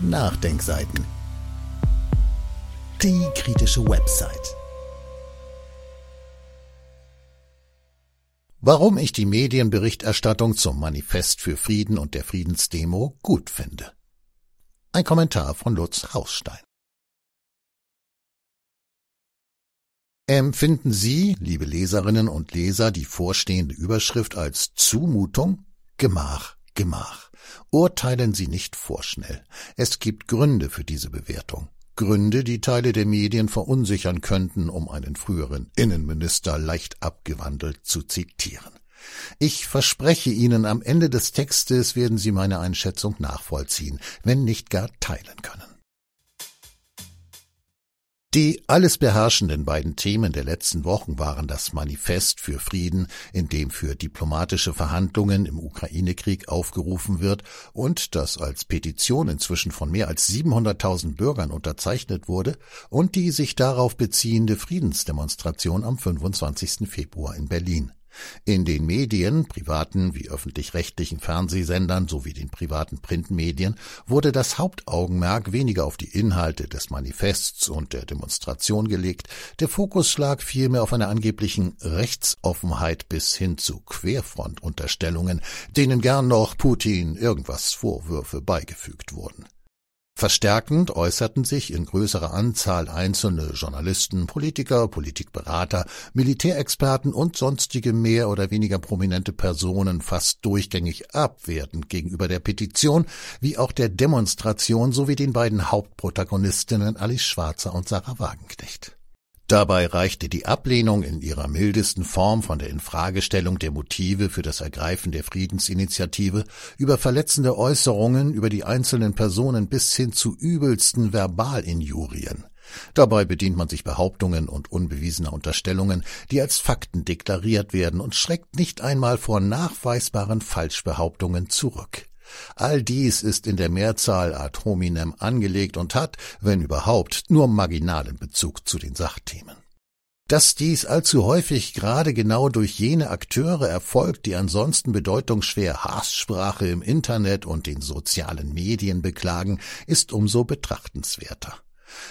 Nachdenkseiten. Die kritische Website. Warum ich die Medienberichterstattung zum Manifest für Frieden und der Friedensdemo gut finde. Ein Kommentar von Lutz Hausstein. Empfinden Sie, liebe Leserinnen und Leser, die vorstehende Überschrift als Zumutung? Gemach, Gemach. Urteilen Sie nicht vorschnell. Es gibt Gründe für diese Bewertung. Gründe, die Teile der Medien verunsichern könnten, um einen früheren Innenminister leicht abgewandelt zu zitieren. Ich verspreche Ihnen, am Ende des Textes werden Sie meine Einschätzung nachvollziehen, wenn nicht gar teilen können. Die alles beherrschenden beiden Themen der letzten Wochen waren das Manifest für Frieden, in dem für diplomatische Verhandlungen im Ukraine-Krieg aufgerufen wird und das als Petition inzwischen von mehr als 700.000 Bürgern unterzeichnet wurde, und die sich darauf beziehende Friedensdemonstration am 25. Februar in Berlin. In den Medien, privaten wie öffentlich-rechtlichen Fernsehsendern sowie den privaten Printmedien wurde das Hauptaugenmerk weniger auf die Inhalte des Manifests und der Demonstration gelegt, der Fokus lag vielmehr auf einer angeblichen Rechtsoffenheit bis hin zu Querfrontunterstellungen, denen gern noch Putin irgendwas Vorwürfe beigefügt wurden. Verstärkend äußerten sich in größerer Anzahl einzelne Journalisten, Politiker, Politikberater, Militärexperten und sonstige mehr oder weniger prominente Personen fast durchgängig abwertend gegenüber der Petition wie auch der Demonstration sowie den beiden Hauptprotagonistinnen Alice Schwarzer und Sarah Wagenknecht. Dabei reichte die Ablehnung in ihrer mildesten Form von der Infragestellung der Motive für das Ergreifen der Friedensinitiative über verletzende Äußerungen über die einzelnen Personen bis hin zu übelsten Verbalinjurien. Dabei bedient man sich Behauptungen und unbewiesener Unterstellungen, die als Fakten deklariert werden und schreckt nicht einmal vor nachweisbaren Falschbehauptungen zurück. All dies ist in der Mehrzahl ad hominem angelegt und hat, wenn überhaupt, nur marginalen Bezug zu den Sachthemen. Dass dies allzu häufig gerade genau durch jene Akteure erfolgt, die ansonsten bedeutungsschwer Haßsprache im Internet und den sozialen Medien beklagen, ist umso betrachtenswerter.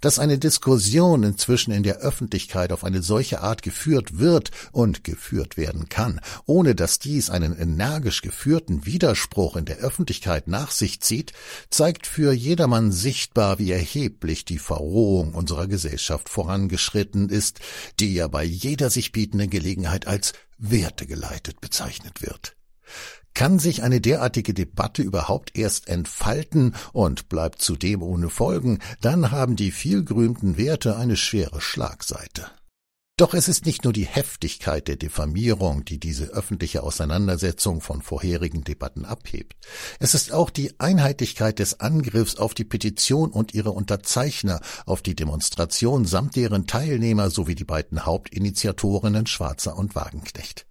Dass eine Diskussion inzwischen in der Öffentlichkeit auf eine solche Art geführt wird und geführt werden kann, ohne dass dies einen energisch geführten Widerspruch in der Öffentlichkeit nach sich zieht, zeigt für jedermann sichtbar, wie erheblich die Verrohung unserer Gesellschaft vorangeschritten ist, die ja bei jeder sich bietenden Gelegenheit als wertegeleitet bezeichnet wird. Kann sich eine derartige Debatte überhaupt erst entfalten und bleibt zudem ohne Folgen, dann haben die vielgerühmten Werte eine schwere Schlagseite. Doch es ist nicht nur die Heftigkeit der Diffamierung, die diese öffentliche Auseinandersetzung von vorherigen Debatten abhebt. Es ist auch die Einheitlichkeit des Angriffs auf die Petition und ihre Unterzeichner, auf die Demonstration samt deren Teilnehmer sowie die beiden Hauptinitiatorinnen Schwarzer und Wagenknecht.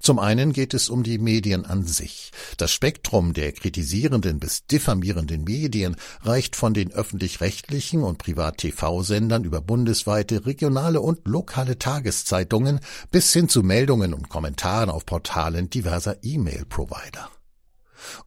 Zum einen geht es um die Medien an sich. Das Spektrum der kritisierenden bis diffamierenden Medien reicht von den öffentlich-rechtlichen und Privat-TV-Sendern über bundesweite, regionale und lokale Tageszeitungen bis hin zu Meldungen und Kommentaren auf Portalen diverser E-Mail-Provider.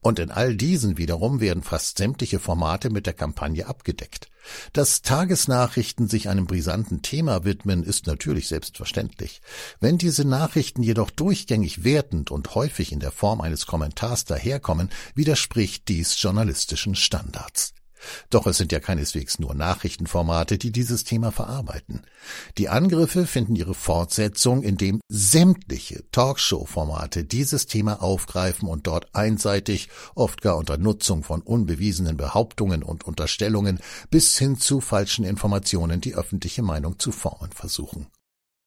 Und in all diesen wiederum werden fast sämtliche Formate mit der Kampagne abgedeckt. Dass Tagesnachrichten sich einem brisanten Thema widmen, ist natürlich selbstverständlich. Wenn diese Nachrichten jedoch durchgängig wertend und häufig in der Form eines Kommentars daherkommen, widerspricht dies journalistischen Standards. Doch es sind ja keineswegs nur Nachrichtenformate, die dieses Thema verarbeiten. Die Angriffe finden ihre Fortsetzung, indem sämtliche Talkshow-Formate dieses Thema aufgreifen und dort einseitig, oft gar unter Nutzung von unbewiesenen Behauptungen und Unterstellungen bis hin zu falschen Informationen die öffentliche Meinung zu formen versuchen.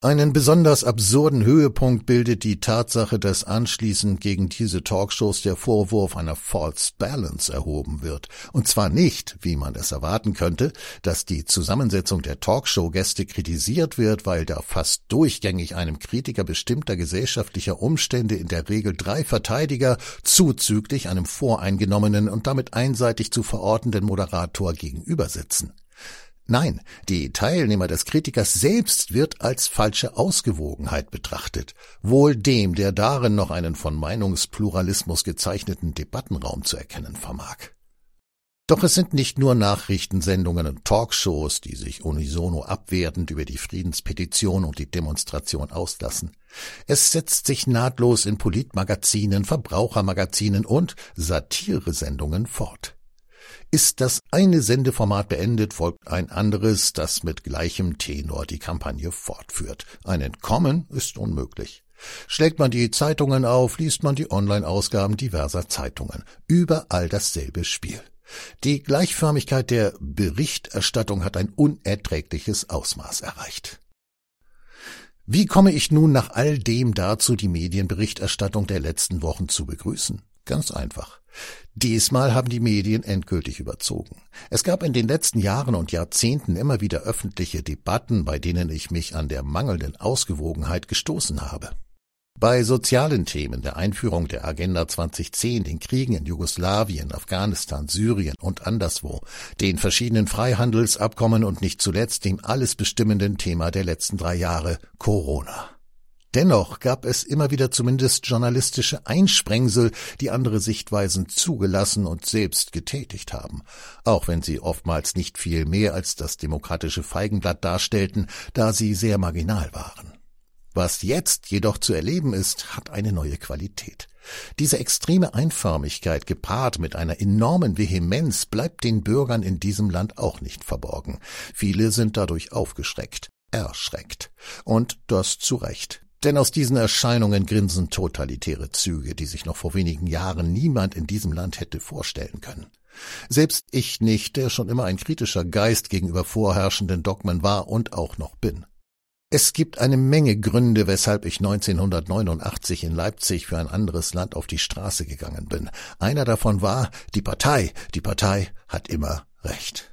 Einen besonders absurden Höhepunkt bildet die Tatsache, dass anschließend gegen diese Talkshows der Vorwurf einer False Balance erhoben wird. Und zwar nicht, wie man es erwarten könnte, dass die Zusammensetzung der Talkshow-Gäste kritisiert wird, weil da fast durchgängig einem Kritiker bestimmter gesellschaftlicher Umstände in der Regel drei Verteidiger zuzüglich einem voreingenommenen und damit einseitig zu verortenden Moderator gegenüber sitzen. Nein, die Teilnehmer des Kritikers selbst wird als falsche Ausgewogenheit betrachtet, wohl dem, der darin noch einen von Meinungspluralismus gezeichneten Debattenraum zu erkennen vermag. Doch es sind nicht nur Nachrichtensendungen und Talkshows, die sich unisono abwertend über die Friedenspetition und die Demonstration auslassen. Es setzt sich nahtlos in Politmagazinen, Verbrauchermagazinen und Satiresendungen fort. Ist das eine Sendeformat beendet, folgt ein anderes, das mit gleichem Tenor die Kampagne fortführt. Ein Entkommen ist unmöglich. Schlägt man die Zeitungen auf, liest man die Online-Ausgaben diverser Zeitungen. Überall dasselbe Spiel. Die Gleichförmigkeit der Berichterstattung hat ein unerträgliches Ausmaß erreicht. Wie komme ich nun nach all dem dazu, die Medienberichterstattung der letzten Wochen zu begrüßen? Ganz einfach. Diesmal haben die Medien endgültig überzogen. Es gab in den letzten Jahren und Jahrzehnten immer wieder öffentliche Debatten, bei denen ich mich an der mangelnden Ausgewogenheit gestoßen habe. Bei sozialen Themen der Einführung der Agenda 2010, den Kriegen in Jugoslawien, Afghanistan, Syrien und anderswo, den verschiedenen Freihandelsabkommen und nicht zuletzt dem alles bestimmenden Thema der letzten drei Jahre Corona. Dennoch gab es immer wieder zumindest journalistische Einsprengsel, die andere Sichtweisen zugelassen und selbst getätigt haben, auch wenn sie oftmals nicht viel mehr als das demokratische Feigenblatt darstellten, da sie sehr marginal waren. Was jetzt jedoch zu erleben ist, hat eine neue Qualität. Diese extreme Einförmigkeit gepaart mit einer enormen Vehemenz bleibt den Bürgern in diesem Land auch nicht verborgen. Viele sind dadurch aufgeschreckt, erschreckt. Und das zu Recht. Denn aus diesen Erscheinungen grinsen totalitäre Züge, die sich noch vor wenigen Jahren niemand in diesem Land hätte vorstellen können. Selbst ich nicht, der schon immer ein kritischer Geist gegenüber vorherrschenden Dogmen war und auch noch bin. Es gibt eine Menge Gründe, weshalb ich 1989 in Leipzig für ein anderes Land auf die Straße gegangen bin. Einer davon war die Partei. Die Partei hat immer Recht.